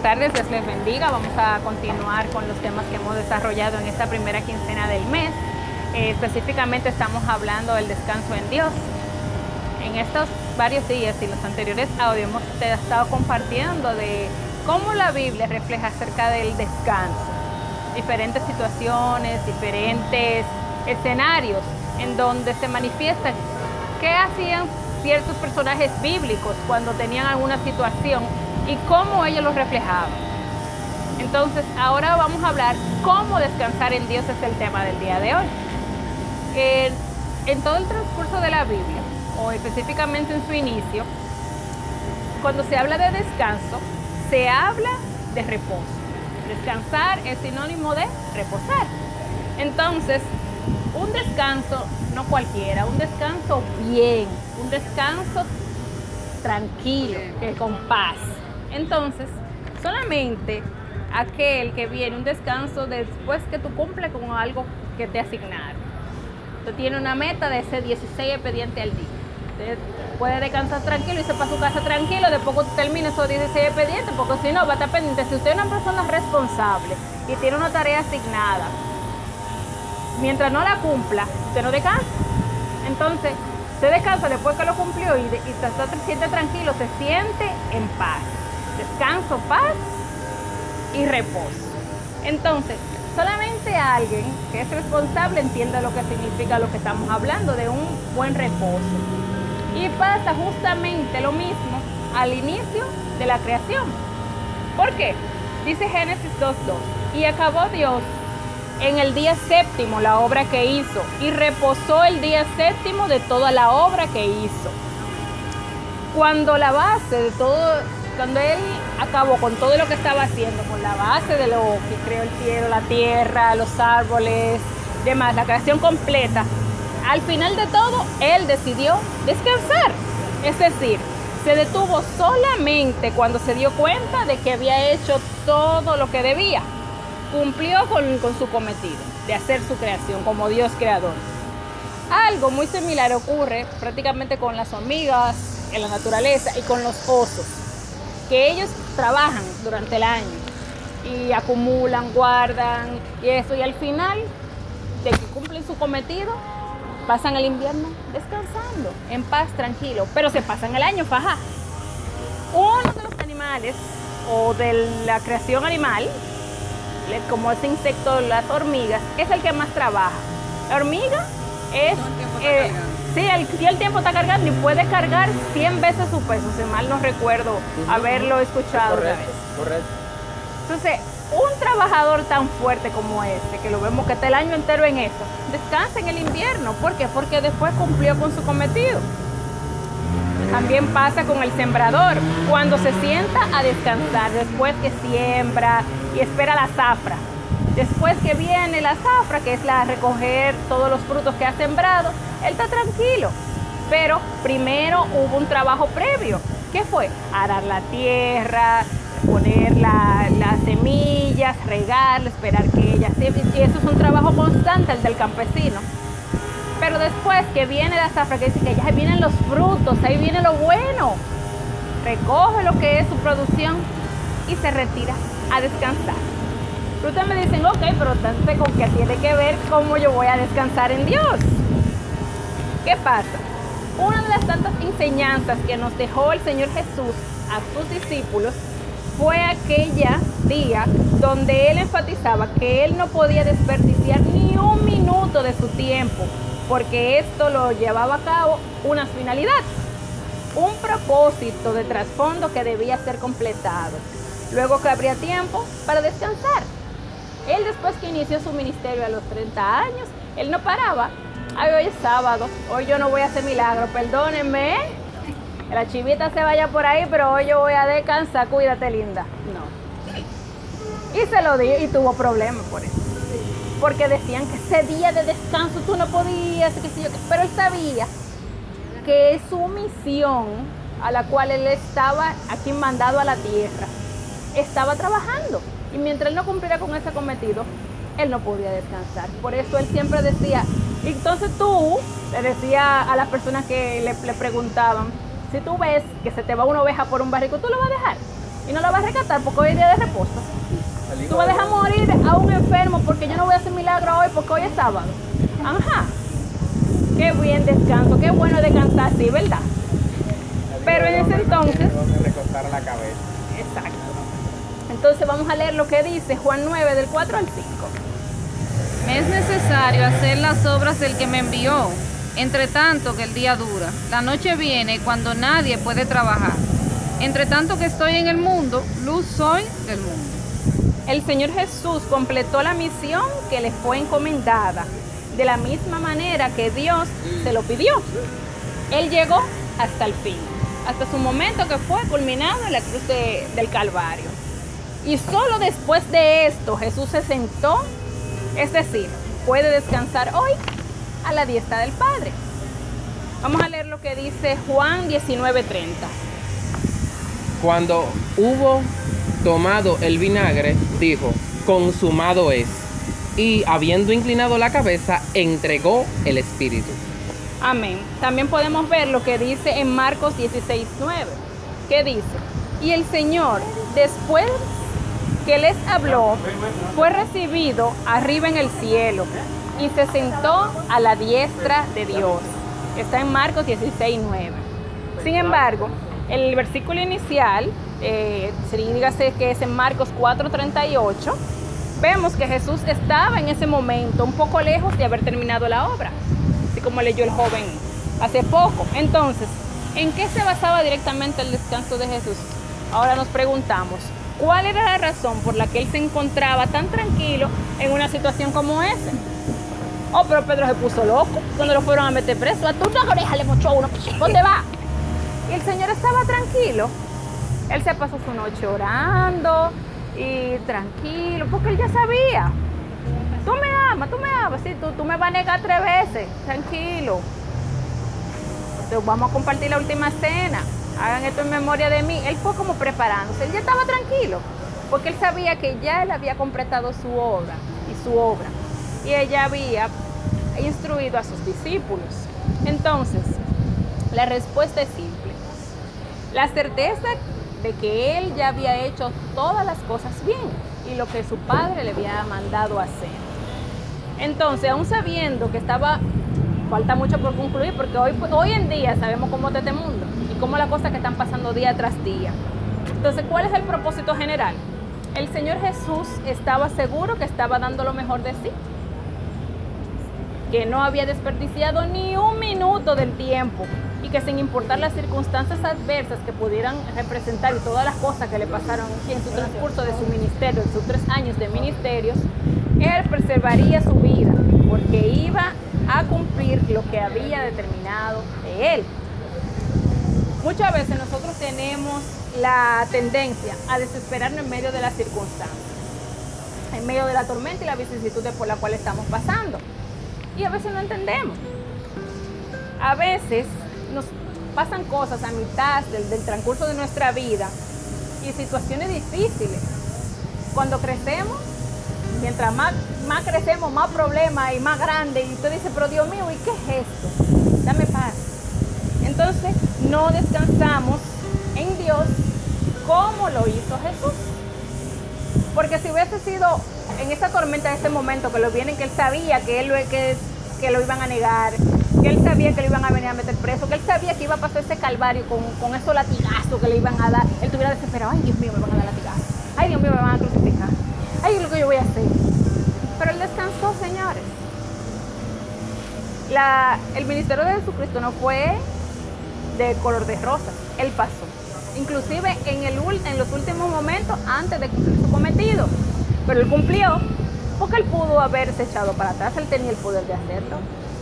tardes, Dios les bendiga. Vamos a continuar con los temas que hemos desarrollado en esta primera quincena del mes. Eh, específicamente estamos hablando del descanso en Dios. En estos varios días y los anteriores audios hemos estado compartiendo de cómo la Biblia refleja acerca del descanso. Diferentes situaciones, diferentes escenarios en donde se manifiesta qué hacían ciertos personajes bíblicos cuando tenían alguna situación y cómo ellos lo reflejaban. Entonces, ahora vamos a hablar cómo descansar en Dios es el tema del día de hoy. en todo el transcurso de la Biblia, o específicamente en su inicio, cuando se habla de descanso, se habla de reposo. Descansar es sinónimo de reposar. Entonces, un descanso no cualquiera, un descanso bien, un descanso tranquilo, que con paz. Entonces, solamente aquel que viene un descanso después que tú cumples con algo que te asignaron. Tú tienes una meta de ese 16 expedientes al día. Usted puede descansar tranquilo y se para su casa tranquilo, después que termine esos 16 expedientes, porque si no va a estar pendiente. Si usted es una persona responsable y tiene una tarea asignada, mientras no la cumpla, usted no descansa. Entonces, se descansa después que lo cumplió y, se siente tranquilo, se siente en paz. Descanso, paz y reposo. Entonces, solamente alguien que es responsable entiende lo que significa lo que estamos hablando de un buen reposo. Y pasa justamente lo mismo al inicio de la creación. ¿Por qué? Dice Génesis 2.2. Y acabó Dios en el día séptimo la obra que hizo y reposó el día séptimo de toda la obra que hizo. Cuando la base de todo, cuando él acabó con todo lo que estaba haciendo, con la base de lo que creó el cielo, la tierra, los árboles, demás, la creación completa, al final de todo, él decidió descansar. Es decir, se detuvo solamente cuando se dio cuenta de que había hecho todo lo que debía cumplió con, su cometido de hacer su creación como Dios creador. Algo muy similar ocurre prácticamente con las hormigas en la naturaleza y con los osos, que ellos trabajan durante el año y acumulan, guardan y eso, y al final de que cumplen su cometido, pasan el invierno descansando, en paz, tranquilo, pero se pasan el año faja. Uno de los animales o de la creación animal como ese insecto, las hormigas, es el que más trabaja. La hormiga es... Eh, sí, el, el tiempo está cargando y puede cargar 100 veces su peso, si mal no recuerdo haberlo escuchado correcto, Correcto. Entonces, un trabajador tan fuerte como este, que lo vemos que está el año entero en esto, descansa en el invierno. ¿Por qué? Porque después cumplió con su cometido. También pasa con el sembrador, cuando se sienta a descansar, después que siembra y espera la zafra. Después que viene la zafra, que es la recoger todos los frutos que ha sembrado, él está tranquilo. Pero primero hubo un trabajo previo. ¿Qué fue? Arar la tierra, poner las semillas, regar, esperar que ella se... Y eso es un trabajo constante, el del campesino. Pero después que viene la zafra, que dice que ya vienen los frutos, ahí viene lo bueno, recoge lo que es su producción y se retira a descansar. Ustedes me dicen, ok, pero entonces con qué tiene que ver cómo yo voy a descansar en Dios. ¿Qué pasa? Una de las tantas enseñanzas que nos dejó el Señor Jesús a sus discípulos fue aquella día donde Él enfatizaba que Él no podía desperdiciar ni un minuto de su tiempo porque esto lo llevaba a cabo una finalidad, un propósito de trasfondo que debía ser completado. Luego que habría tiempo para descansar. Él después que inició su ministerio a los 30 años, él no paraba. Ay, hoy es sábado, hoy yo no voy a hacer milagro, perdónenme. La chivita se vaya por ahí, pero hoy yo voy a descansar, cuídate linda. No. Y se lo dio y tuvo problemas por eso porque decían que ese día de descanso tú no podías, qué pero él sabía que su misión a la cual él estaba aquí mandado a la tierra, estaba trabajando. Y mientras él no cumpliera con ese cometido, él no podía descansar. Por eso él siempre decía, entonces tú, le decía a las personas que le, le preguntaban, si tú ves que se te va una oveja por un barrico, ¿tú lo vas a dejar? y no la vas a rescatar porque hoy es día de reposo. Tú vas a dejar morir a un enfermo porque yo no voy a hacer milagro hoy porque hoy es sábado. Ajá. Qué bien descanso, qué bueno descansar así, ¿verdad? Pero en ese entonces... la cabeza. Exacto. Entonces vamos a leer lo que dice Juan 9 del 4 al 5. Me es necesario hacer las obras del que me envió, entre tanto que el día dura. La noche viene cuando nadie puede trabajar. Entre tanto que estoy en el mundo, luz soy del mundo. El Señor Jesús completó la misión que le fue encomendada, de la misma manera que Dios se lo pidió. Él llegó hasta el fin, hasta su momento que fue culminado en la cruz del Calvario. Y solo después de esto Jesús se sentó, es decir, puede descansar hoy a la diestra del Padre. Vamos a leer lo que dice Juan 19:30. Cuando hubo tomado el vinagre, dijo, consumado es. Y habiendo inclinado la cabeza, entregó el Espíritu. Amén. También podemos ver lo que dice en Marcos 16:9. ¿Qué dice? Y el Señor, después que les habló, fue recibido arriba en el cielo y se sentó a la diestra de Dios. Está en Marcos 16, 9. Sin embargo, el versículo inicial, eh, dígase que es en Marcos 4:38, vemos que Jesús estaba en ese momento un poco lejos de haber terminado la obra, así como leyó el joven hace poco. Entonces, ¿en qué se basaba directamente el descanso de Jesús? Ahora nos preguntamos, ¿cuál era la razón por la que él se encontraba tan tranquilo en una situación como esa? Oh, pero Pedro se puso loco cuando lo fueron a meter preso. A tus orejas le mochó uno. ¿Dónde va? Y el Señor estaba tranquilo. Él se pasó su noche orando y tranquilo, porque él ya sabía. Tú me amas, tú me amas, sí, tú, tú me vas a negar tres veces, tranquilo. Entonces vamos a compartir la última cena. Hagan esto en memoria de mí. Él fue como preparándose, él ya estaba tranquilo, porque él sabía que ya él había completado su obra y su obra y ella había instruido a sus discípulos. Entonces, la respuesta es simple. La certeza de que él ya había hecho todas las cosas bien y lo que su padre le había mandado hacer. Entonces, aún sabiendo que estaba, falta mucho por concluir, porque hoy, en día sabemos cómo está este mundo y cómo las cosas que están pasando día tras día. Entonces, ¿cuál es el propósito general? El Señor Jesús estaba seguro que estaba dando lo mejor de sí que no había desperdiciado ni un minuto del tiempo y que sin importar las circunstancias adversas que pudieran representar y todas las cosas que le pasaron en su transcurso de su ministerio, en sus tres años de ministerios, él preservaría su vida porque iba a cumplir lo que había determinado de él. Muchas veces nosotros tenemos la tendencia a desesperarnos en medio de las circunstancias, en medio de la tormenta y la vicisitudes por la cual estamos pasando y a veces no entendemos. A veces nos pasan cosas a mitad del, transcurso de nuestra vida y situaciones difíciles. Cuando crecemos, mientras más, más crecemos, más problemas y más grandes, y usted dice, pero Dios mío, ¿y qué es esto? Dame paz. Entonces, no descansamos en Dios como lo hizo Jesús. Porque si hubiese sido en esa tormenta, en ese momento que lo vienen, que él sabía que él que, que lo iban a negar, que él sabía que lo iban a venir a meter preso, que él sabía que iba a pasar ese calvario con, con esos latigazos que le iban a dar, él estuviera desesperado, ay Dios mío, me van a dar latigazos, ay Dios mío, me van a crucificar, ay, lo que yo voy a hacer. Pero él descansó, señores. El ministerio de Jesucristo no fue de color de rosa, él pasó. Inclusive en, el, en los últimos momentos antes de cumplir su cometido pero él cumplió porque él pudo haberse echado para atrás, él tenía el poder de hacerlo,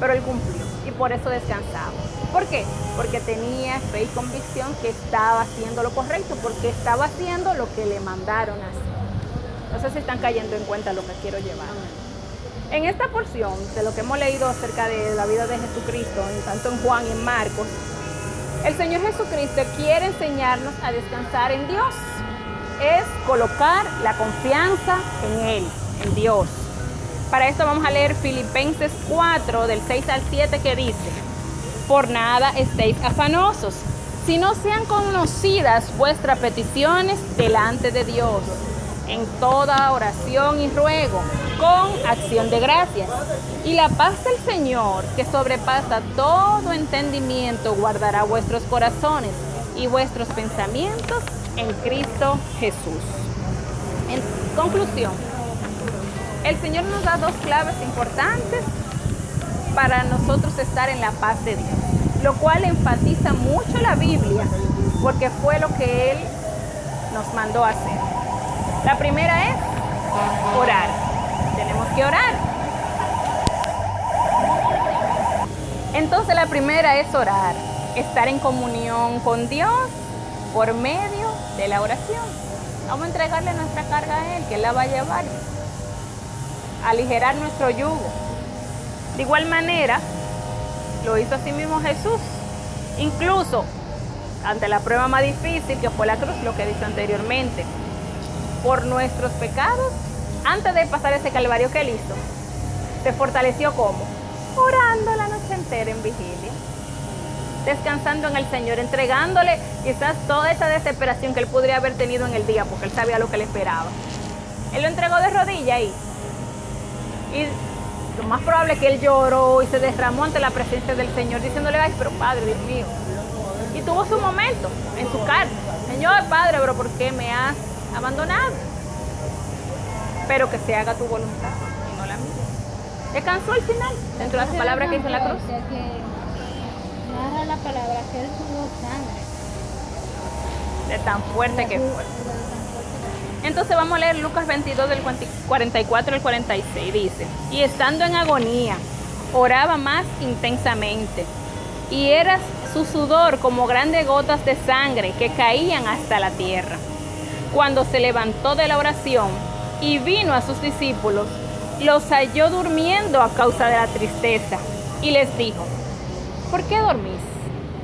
pero él cumplió y por eso descansaba. ¿Por qué? Porque tenía fe y convicción que estaba haciendo lo correcto, porque estaba haciendo lo que le mandaron hacer. No sé si están cayendo en cuenta lo que quiero llevar. En esta porción de lo que hemos leído acerca de la vida de Jesucristo, tanto en Juan y en Marcos, el Señor Jesucristo quiere enseñarnos a descansar en Dios es colocar la confianza en Él, en Dios. Para esto vamos a leer Filipenses 4 del 6 al 7 que dice, por nada estéis afanosos, sino sean conocidas vuestras peticiones delante de Dios en toda oración y ruego, con acción de gracias. Y la paz del Señor, que sobrepasa todo entendimiento, guardará vuestros corazones y vuestros pensamientos en Cristo Jesús. En conclusión, el Señor nos da dos claves importantes para nosotros estar en la paz de Dios, lo cual enfatiza mucho la Biblia, porque fue lo que Él nos mandó a hacer. La primera es orar. Que orar. Entonces la primera es orar, estar en comunión con Dios por medio de la oración. Vamos a entregarle nuestra carga a Él, que Él la va a llevar, aligerar nuestro yugo. De igual manera, lo hizo así mismo Jesús. Incluso ante la prueba más difícil que fue la cruz, lo que dicho anteriormente, por nuestros pecados, antes de pasar ese calvario que él hizo, se fortaleció como? Orando la noche entera en vigilia, descansando en el Señor, entregándole quizás toda esa desesperación que él podría haber tenido en el día, porque él sabía lo que le esperaba. Él lo entregó de rodillas ahí. Y lo más probable es que él lloró y se derramó ante la presencia del Señor, diciéndole, ay, pero Padre, Dios mío. Y tuvo su momento en su carne. Señor, Padre, pero ¿por qué me has abandonado? Pero que se haga tu voluntad y no la mía. Descansó al final, dentro de las palabras que hizo en la cruz. Que narra la palabra que él sudó sangre. De tan fuerte que fue. Entonces vamos a leer Lucas 22 del 44 al 46. Dice, y estando en agonía, oraba más intensamente, y era su sudor como grandes gotas de sangre que caían hasta la tierra. Cuando se levantó de la oración y vino a sus discípulos, los halló durmiendo a causa de la tristeza, y les dijo, ¿por qué dormís?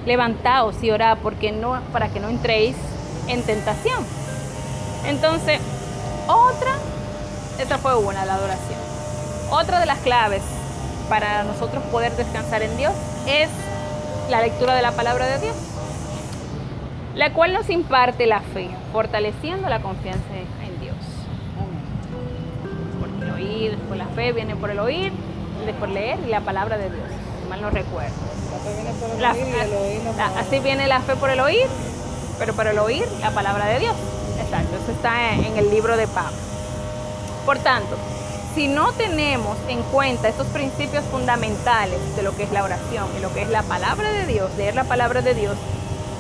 Levantaos y orad porque no, para que no entréis en tentación. Entonces, otra, esta fue una, la adoración. Otra de las claves para nosotros poder descansar en Dios es la lectura de la palabra de Dios, la cual nos imparte la fe, fortaleciendo la confianza en Dios. El oír, después la fe viene por el oír, después leer y la palabra de Dios, mal no recuerdo. La- la- así viene la fe por el oír, pero por el oír la palabra de Dios. Exacto, eso está en, en el libro de Pablo. Por tanto, si no tenemos en cuenta estos principios fundamentales de lo que es la oración y lo que es la palabra de Dios, leer la palabra de Dios,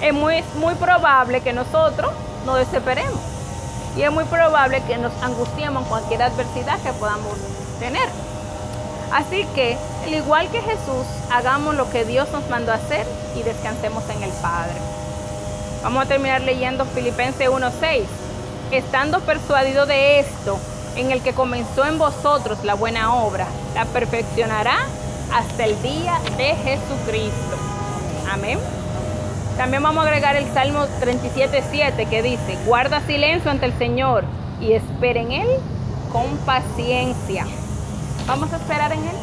es muy, muy probable que nosotros nos desesperemos. Y es muy probable que nos angustiemos cualquier adversidad que podamos tener. Así que, al igual que Jesús, hagamos lo que Dios nos mandó a hacer y descansemos en el Padre. Vamos a terminar leyendo Filipenses 1:6. Estando persuadido de esto, en el que comenzó en vosotros la buena obra, la perfeccionará hasta el día de Jesucristo. Amén. También vamos a agregar el Salmo 37:7 que dice, guarda silencio ante el Señor y espera en Él con paciencia. Vamos a esperar en Él.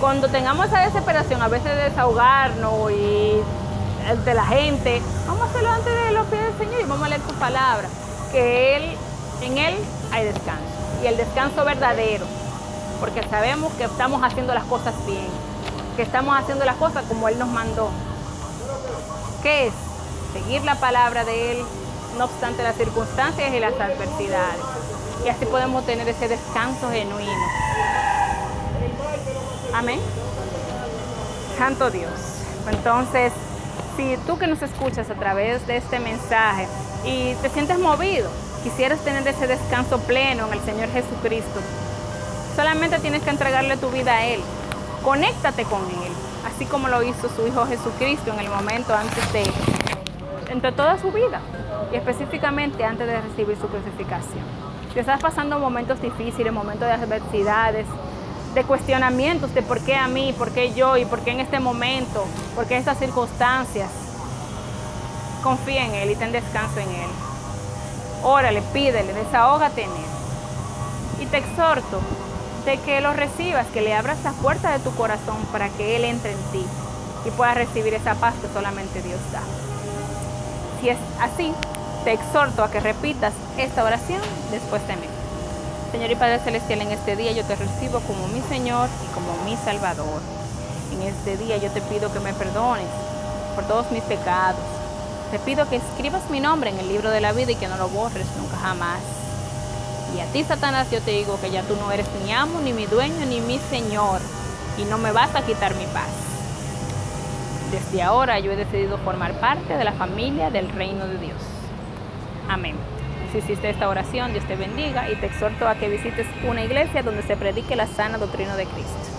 Cuando tengamos esa desesperación, a veces de desahogarnos y de la gente, vamos a hacerlo antes de los pies del Señor y vamos a leer su palabra, que Él, en Él hay descanso. Y el descanso verdadero, porque sabemos que estamos haciendo las cosas bien, que estamos haciendo las cosas como Él nos mandó. ¿Qué es? Seguir la palabra de Él, no obstante las circunstancias y las adversidades. Y así podemos tener ese descanso genuino. Amén. Santo Dios. Entonces, si tú que nos escuchas a través de este mensaje y te sientes movido, quisieras tener ese descanso pleno en el Señor Jesucristo, solamente tienes que entregarle tu vida a Él. Conéctate con Él, así como lo hizo su Hijo Jesucristo en el momento antes de, entre toda su vida, y específicamente antes de recibir su crucificación. Si estás pasando momentos difíciles, momentos de adversidades, de cuestionamientos de por qué a mí, por qué yo y por qué en este momento, por qué estas circunstancias, confía en Él y ten descanso en Él. Órale, pídele, desahógate en Él. Y te exhorto de que lo recibas, que le abras la puerta de tu corazón para que Él entre en ti y puedas recibir esa paz que solamente Dios da. Si es así, te exhorto a que repitas esta oración después de mí. Señor y Padre Celestial, en este día yo te recibo como mi Señor y como mi Salvador. En este día yo te pido que me perdones por todos mis pecados. Te pido que escribas mi nombre en el libro de la vida y que no lo borres nunca jamás. Y a ti, Satanás, yo te digo que ya tú no eres mi amo, ni mi dueño, ni mi Señor, y no me vas a quitar mi paz. Desde ahora yo he decidido formar parte de la familia del reino de Dios. Amén. Si hiciste esta oración, Dios te bendiga y te exhorto a que visites una iglesia donde se predique la sana doctrina de Cristo.